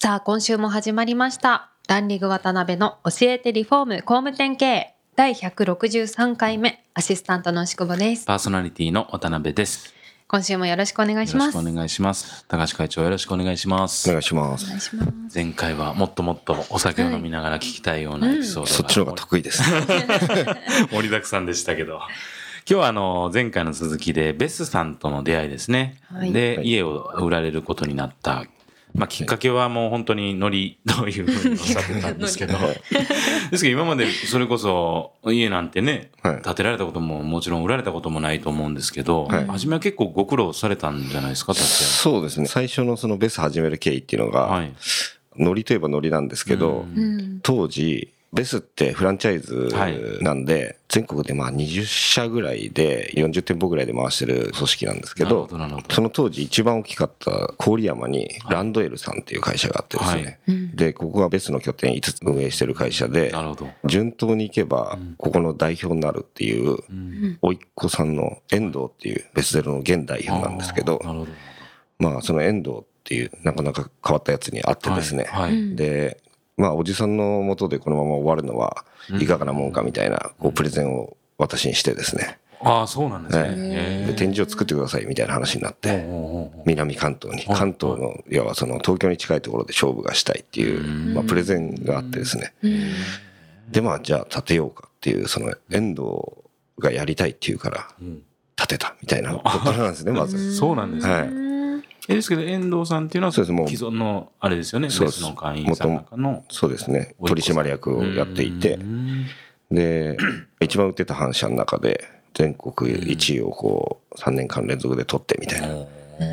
さあ今週も始まりましたランリング渡辺の教えてリフォーム工務店経営第163回目アシスタントの牛久保ですパーソナリティの渡辺です。今週もよろしくお願いしますよろしくお願いします。高橋会長よろしくお願いします。お願いします。お願いします前回はもっともっとお酒を飲みながら聞きたいようなエピソードが、そっちの方が得意です。盛りだくさんでしたけど。今日はあの前回の続きでベスさんとの出会いですね。はいで、はい家を売られることになった。まあきっかけはもう本当にノリというふうにおっしゃってたんですけど。ですけど今までそれこそ家なんてね、はい建てられたことももちろん売られたこともないと思うんですけど、はい初めは結構ご苦労されたんじゃないですか、そうですね。最初のそのベス始める経緯っていうのが、はい。ノリといえばノリなんですけど、当時、ベスってフランチャイズはい。なんで、全国でまあ20社ぐらいで40店舗ぐらいで回してる組織なんですけどその当時一番大きかった郡山にランドエルさんっていう会社があってですね、うん。で、ここがベスの拠点5つ運営してる会社で。順当に行けば、ここの代表になるっていう、うん。甥っ子さんの遠藤っていうベスゼロの現代表なんですけど。まあその遠藤っていうなかなか変わったやつに会ってですね、はい。はい。で、まあおじさんのもとでこのまま終わるのはいかがなもんかみたいな、こうプレゼンを私にしてですね、ああ、そうなんですね。で展示を作ってくださいみたいな話になって、南関東に、はい。関東の、要はその東京に近いところで勝負がしたいっていう、まあプレゼンがあってですね、うん。でまあじゃあ立てようかっていう、その遠藤がやりたいっていうからうん。立てたみたいなことなんですね、まず。そうなんですね。はいえですけど、遠藤さんっていうのは、そうですもう。既存の、あれですよね、そうです。の会員さんの中の。そうですね、取締役をやっていて。う、ん。で、一番売ってた反社の中で、全国1位をこう、3年間連続で取ってみたいな、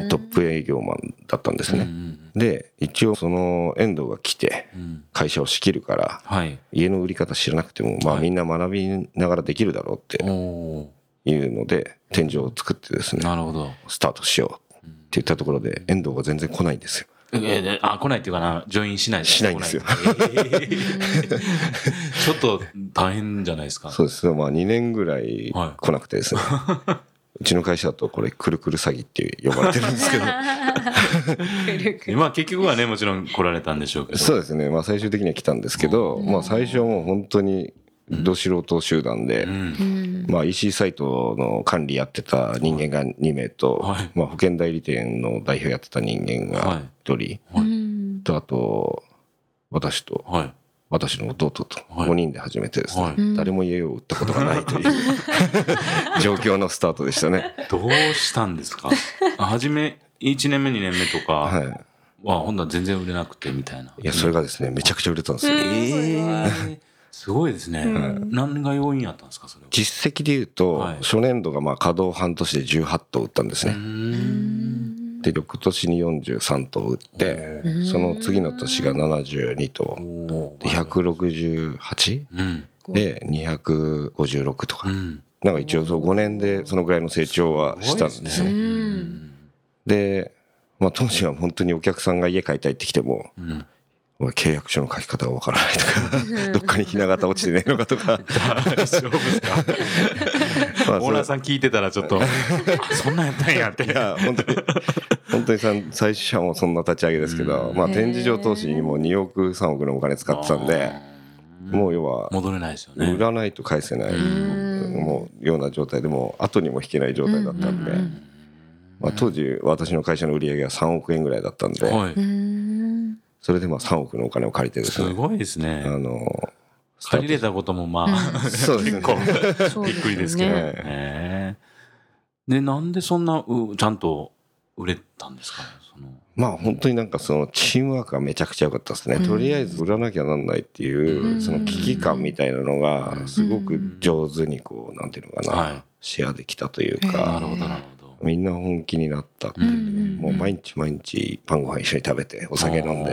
トップ営業マンだったんですね。うんで、一応その遠藤が来て、うん。会社を仕切るから、はい。家の売り方知らなくても、まあはい。みんな学びながらできるだろうっておいうので、天井を作ってですーね、なるほど。スタートしようって言ったところで、遠藤が全然来ないんですよ。えーあ、来ないっていうかな、ジョインしないしないんですよ ちょっと大変じゃないですか。そうです。まあ2年ぐらいはい来なくてですね。うちの会社だとこれ、くるくる詐欺って呼ばれてるんですけど、まあ結局はね、もちろん来られたんでしょうけど。そうですね。まあ最終的には来たんですけど、まあ最初はもう本当にど素人集団でう、ん。うん。まあ EC サイトの管理やってた人間が2名とはい、まあ保険代理店の代表やってた人間が1人、うん。とあと、私と、はい。私の弟とはい。5人で始めてですはい。ね、誰も家を売ったことがないという 状況のスタートでしたね。どうしたんですか？あ初め、1年目、2年目とかはい。は、ほんなら全然売れなくてみたいな。いや、それがですね、めちゃくちゃ売れたんですよ。えーすごいですね。何が要因やったんですか、それは？実績で言うと、はい初年度がまあ稼働半年で18頭売ったんですね。で、翌年に43頭売って、その次の年が72頭。おで、168? うん。で、256とか。うん。なんか一応そう5年でそのぐらいの成長はしたんですうね。んで、まあ当時は本当にお客さんが家買いたいって来ても、うん。まあ契約書の書き方がわからないとか、どっかにひな形落ちてねえのかとか、大丈夫ですか？オーナーさん聞いてたらちょっと、あ、そんなんやったんやって。いや、本当に、本当にさん最初はもうそんな立ち上げですけど、まあ展示場投資にも2億、3億のお金使ってたんで、もう要は、戻れないですよね。売らないと返せない、もうような状態。でもう後にも引けない状態だったんで、まあ当時私の会社の売り上げは3億円ぐらいだったんで、はい。うんそれでまあ3億のお金を借りてですね、すごいですあね。の、借りれたこともまあ、そうですね。そうびっくりですけど。ね。ね。で、なんでそんな、うちゃんと売れたんですか？ねその。まあ本当になんかそのチームワークがめちゃくちゃ良かったですね。とりあえず売らなきゃなんないっていう、その危機感みたいなのが、すごく上手にこう、なんていうのかはい。な、シェアできたというなか、るほど、なるほど。みんな本気になったっていうね。もう毎日毎日晩ご飯一緒に食べて、お酒飲んで、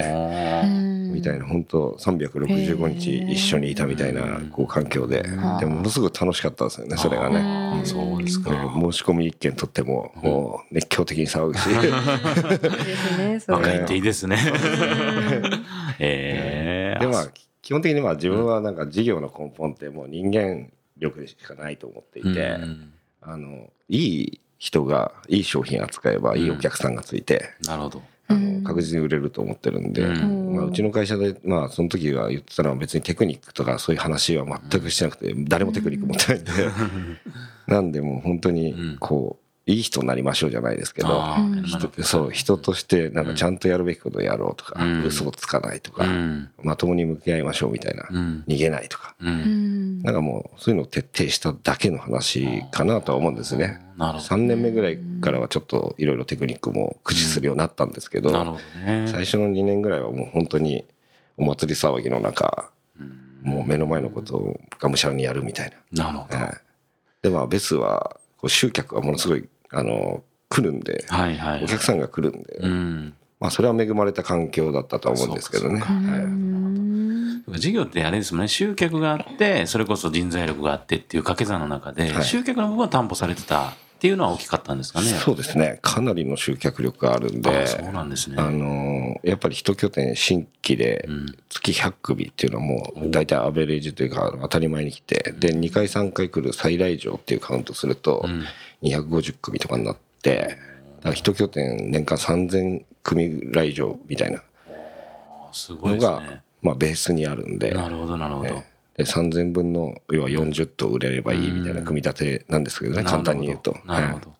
うんみたいな。本当365日一緒にいたみたいなこう環境で。でものすごく楽しかったですよねそれがね。そうですか。申し込み一件取ってももう熱狂的に騒ぐし。若いっていいですね。ええでまあ基本的にまあ自分はなんか事業の根本ってもう人間力でしかないと思っていて、うん。あのいい人がいい商品扱えばいいお客さんがついて、なるほど。あの確実に売れると思ってるんで、うん。まあ、うちの会社で、まあ、その時は言ってたのは別にテクニックとかそういう話は全くしてなくて誰もテクニック持ってないんで。なんでもう本当にこういい人になりましょうじゃないですけどそう人としてなんかちゃんとやるべきことをやろうとかうん。嘘をつかないとかうん。まともに向き合いましょうみたいなうん。逃げないとか。ううん。んなんかもうそういうのを徹底しただけの話かなとは思うんですね。なるほ3年目ぐらいからはちょっといろいろテクニックも駆使するようになったんですけど、ど。ね。最初の2年ぐらいはもう本当にお祭り騒ぎの中、もう目の前のことをがむしゃらにやるみたいな。るほど。な。はい、でまあベスはこう集客がものすごいあの来るんで、はいはい。お客さんが来るんで、うん。まあそれは恵まれた環境だったとは思うんですけどね。事業ってあれですもんね、集客があって、それこそ人材力があってっていう掛け算の中で、はい集客の部分は担保されてたっていうのは大きかったんですかね？そうですね。かなりの集客力があるんで、あそうなんですね。あのやっぱり一拠点新規でうん月100組っていうのはもう大体アベレージというか当たり前に来てで2回3回来る再来場っていうカウントするとん250組とかになってだから一拠点年間3000組来場みたいなすごいのが。まあベースにあるんでなるほど、なるほど。で3000分の要は40頭売れればいいみたいな組み立てなんですけどね簡単に言うと。はいなるほど。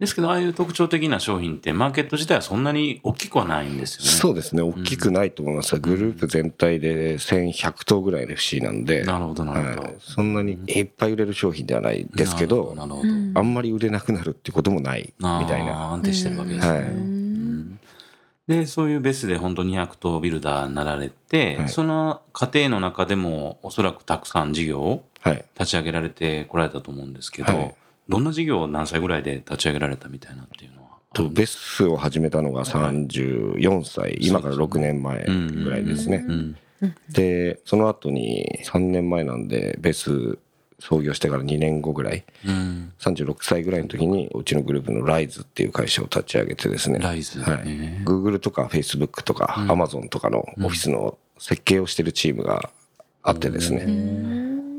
ですけど、ああいう特徴的な商品って、マーケット自体はそんなに大きくはないんですよね。そうですね大きくないと思いますグループ全体で1100頭ぐらいの FC なんでなるほど、なるほど。はいそんなにいっぱい売れる商品ではないですけどなるほど。あんまり売れなくなるってこともないみたいな。安定してるわけですね。はい。で、そういうベスで本当200頭ビルダーになられて、はいその過程の中でもおそらくたくさん事業をはい。立ち上げられてこられたと思うんですけど、はいどんな事業を何歳ぐらいで立ち上げられたみたいなっていうのは。とベスを始めたのが34歳、今から6年前ぐらいですね。うん。で、その後に3年前なんで、ベス創業してから2年後ぐらい、うん。36歳ぐらいの時に、うちのグループのライズっていう会社を立ち上げてですね。ライズ。はい。ね Google とか Facebook とか Amazon とかのオフィスの設計をしてるチームがあってですね。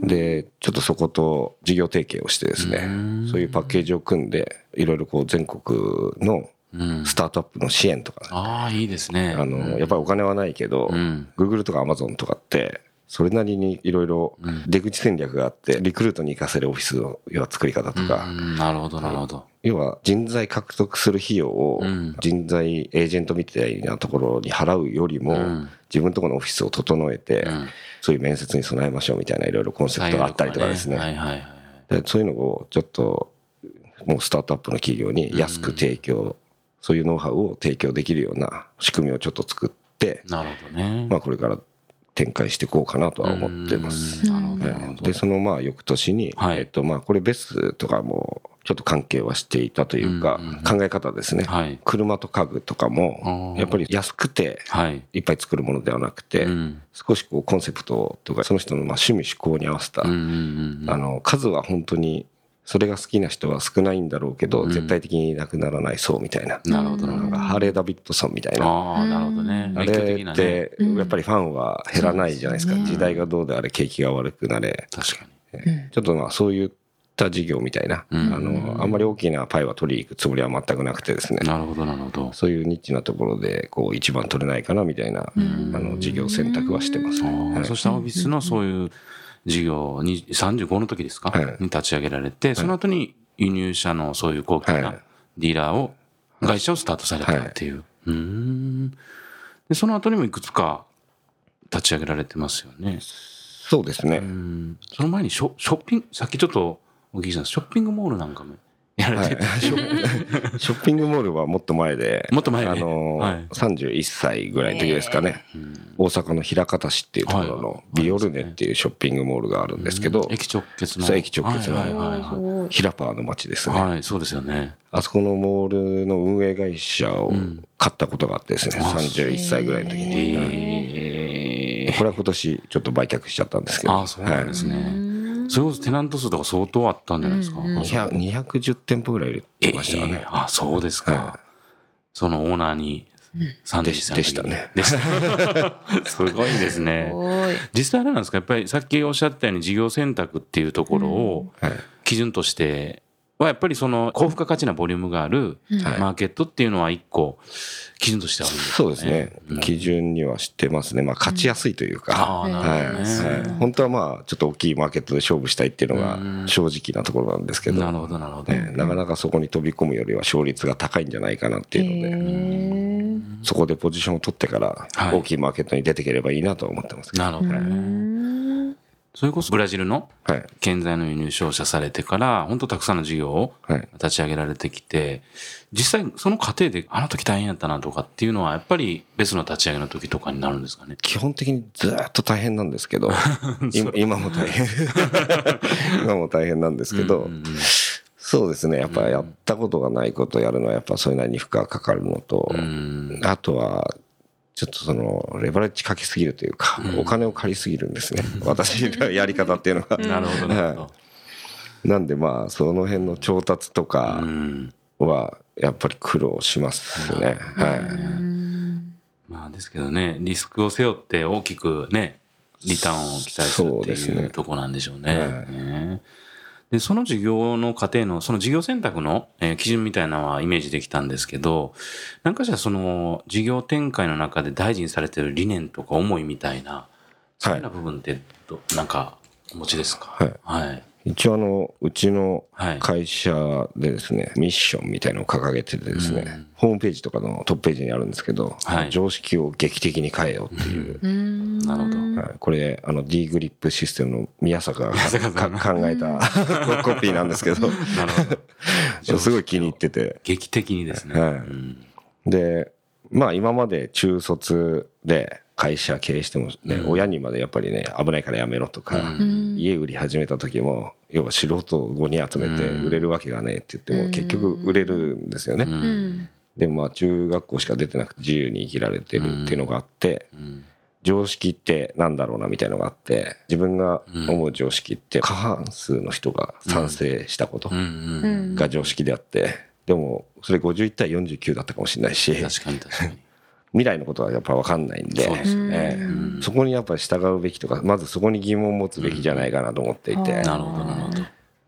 で、ちょっとそこと事業提携をしてですね、そういうパッケージを組んで、いろいろこう全国のうん。スタートアップの支援とか、ああ、いいですね。あの、やっぱりお金はないけど、ん Google とか Amazon とかって、それなりにいろいろ出口戦略があって、リクルートに活かせるオフィスの要は作り方とか、うんなるほど、なるほど。要は人材獲得する費用をん。人材エージェントみたいなところに払うよりもん。自分のところのオフィスを整えてん。そういう面接に備えましょうみたいないろいろコンセプトがあったりとかですね。はいはいはい。でそういうのをちょっともうスタートアップの企業に安く提供そういうノウハウを提供できるような仕組みをちょっと作ってなるほどね。まあこれから展開していこうかなとは思ってます。でそのまあ翌年に、はい。えっとまあこれベスとかもちょっと関係はしていたというか、考え方ですね、はい。車と家具とかもやっぱり安くてはい。いっぱい作るものではなくて、うん。少しこうコンセプトとかその人のまあ趣味嗜好に合わせた。あの数は本当にそれが好きな人は少ないんだろうけど、絶対的になくならない層みたいな、なるほど、なるほど。なんかハーレー・ダビッドソンみたいな。ああ、なるほどね。あれ。って、やっぱりファンは減らないじゃないですか。時代がどうであれ、景気が悪くなれ。確かに。ちょっとまあそういった事業みたいな、あの、あんまり大きなパイは取りに行くつもりは全くなくてですね。なるほど、なるほど。そういうニッチなところで、こう、一番取れないかなみたいな、あの、事業選択はしてますね。ああそしたらオフィスのそういう事業に35の時ですか、はいに立ち上げられて、その後に輸入車のそういう高級はないディーラーを、会社をスタートされたっていう。うーん。で、その後にもいくつか立ち上げられてますよね。そうですね。うん。その前にショショッピング、さっきちょっとお聞きしたんですショッピングモールなんかもやらはいれてて、ショッ ショッピングモールはもっと前で、もっと前で。あの、はい。31歳ぐらいの時ですかね、大阪の枚方市っていうところはい。のビオルネっていうショッピングモールがあるんですけど、駅直結の。駅直結の。はいはいはいヒラパー。の街ですね。はい。はい、そうですよね。あそこのモールの運営会社を買ったことがあってですね、31歳ぐらいの時に。えこれは今年ちょっと売却しちゃったんですけど。ああ、そうなんですね。それこそテナント数とか相当あったんじゃないですか？うんうん200 210店舗ぐらい入れてましたかね。ええあ、そうですか。はそのオーナーに、サンデーさんの時でしたねでした。すごいですね。実際あれなんですか？やっぱりさっきおっしゃったように事業選択っていうところをはい。基準としてはやっぱりその高付加価値なボリュームがあるはい。マーケットっていうのは一個基準としてあるんですそうよですね。基準にはしてますね。まあ、勝ちやすいというか。ああ、なはい。本当はまあ、ちょっと大きいマーケットで勝負したいっていうのが正直なところなんですけど、なるほど、なるほど。ねなかなかそこに飛び込むよりは勝率が高いんじゃないかなっていうので、へそこでポジションを取ってからはい。大きいマーケットに出ていければいいなとは思ってますけど。なるほどね。んそれこそブラジルのはい。建材の輸入商社されてから、本当たくさんの事業をはい。立ち上げられてきて、実際その過程であの時大変やったなとかっていうのはやっぱり別の立ち上げの時とかになるんですかね？基本的にずーっと大変なんですけど、今今も大変。今も大変なんですけど、うんうんそうですね。やっぱやったことがないことをやるのはやっぱそれなりに負荷がかかるのと、うんあとは、ちょっとその、レバレッジかけすぎるというか、お金を借りすぎるんですね。私のやり方っていうのは。なるほど、なるほど。なんでまあ、その辺の調達とかうんは、やっぱり苦労しますね。はい。まあですけどね、リスクを背負って大きくね、リターンを期待するっていうとこなんでしょうね。はいねで、その事業の過程の、その事業選択の、えー基準みたいなのはイメージできたんですけど、なんかじゃあその事業展開の中で大事にされてる理念とか思いみたいな、そういうような部分ってど、なんかお持ちですか？はい。はい。一応あの、うちのはい。会社でですね、ミッションみたいのを掲げててですね、ホームページとかのトップページにあるんですけど、はい。常識を劇的に変えようっていう、うん。なるほど。はい。これ、あの、D グリップシステムの宮坂が考えたコピーなんですけど、なるほど。すごい気に入ってて、劇的にですね。はい。うん。で、まあ今まで中卒で会社経営してもね、親にまでやっぱりね、危ないからやめろとか、ん。家売り始めた時も、要は素人を5人集めて売れるわけがねえって言っても、結局売れるんですよね。うん。でもまあ中学校しか出てなくて自由に生きられてるっていうのがあって、うん。常識ってなんだろうなみたいのがあって、自分が思う常識って過半数の人が賛成したことが常識であって、でもそれ51対49だったかもしれないし、確かに確かに。未来のことはやっぱ分かんないんで、ね。ええ。そこにやっぱり従うべきとか、まずそこに疑問を持つべきじゃないかなと思っていて、なるほど、なるほど。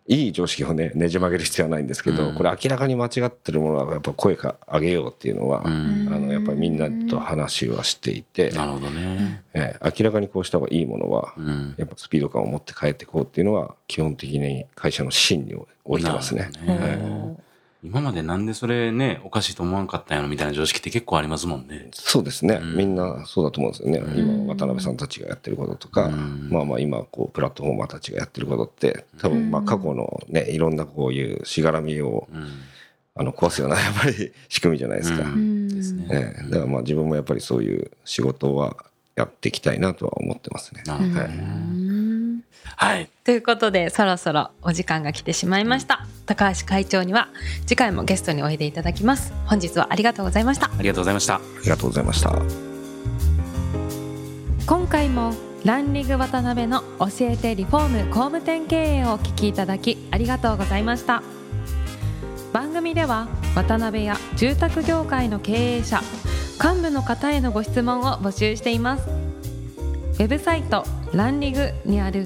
いい常識をね、ねじ曲げる必要はないんですけど、これ明らかに間違ってるものはやっぱ声か上げようっていうのは、あの、やっぱりみんなと話はしていて、なるほどね。ええ。明らかにこうした方がいいものは、うん。やっぱスピード感を持って帰っていこうっていうのは、基本的に会社の芯に置いてますね。なるほどね今までなんでそれね、おかしいと思わんかったんやろみたいな常識って結構ありますもんね。そうですね。みんなそうだと思うんですよね。今、渡辺さんたちがやってることとか、まあまあ今、こう、プラットフォーマーたちがやってることって、多分、まあ過去のね、いろんなこういうしがらみを、うん。あの、壊すような、やっぱり仕組みじゃないですか。うんですね。ええだからまあ自分もやっぱりそういう仕事はやっていきたいなとは思ってますね。なるほどはいうんはい。ということでそろそろお時間が来てしまいました高橋会長には次回もゲストにおいでいただきます本日はありがとうございましたありがとうございました。ありがとうございました。今回もランリング渡辺の教えてリフォーム工務店経営をお聞きいただきありがとうございました番組では渡辺や住宅業界の経営者幹部の方へのご質問を募集していますウェブサイトランリグにある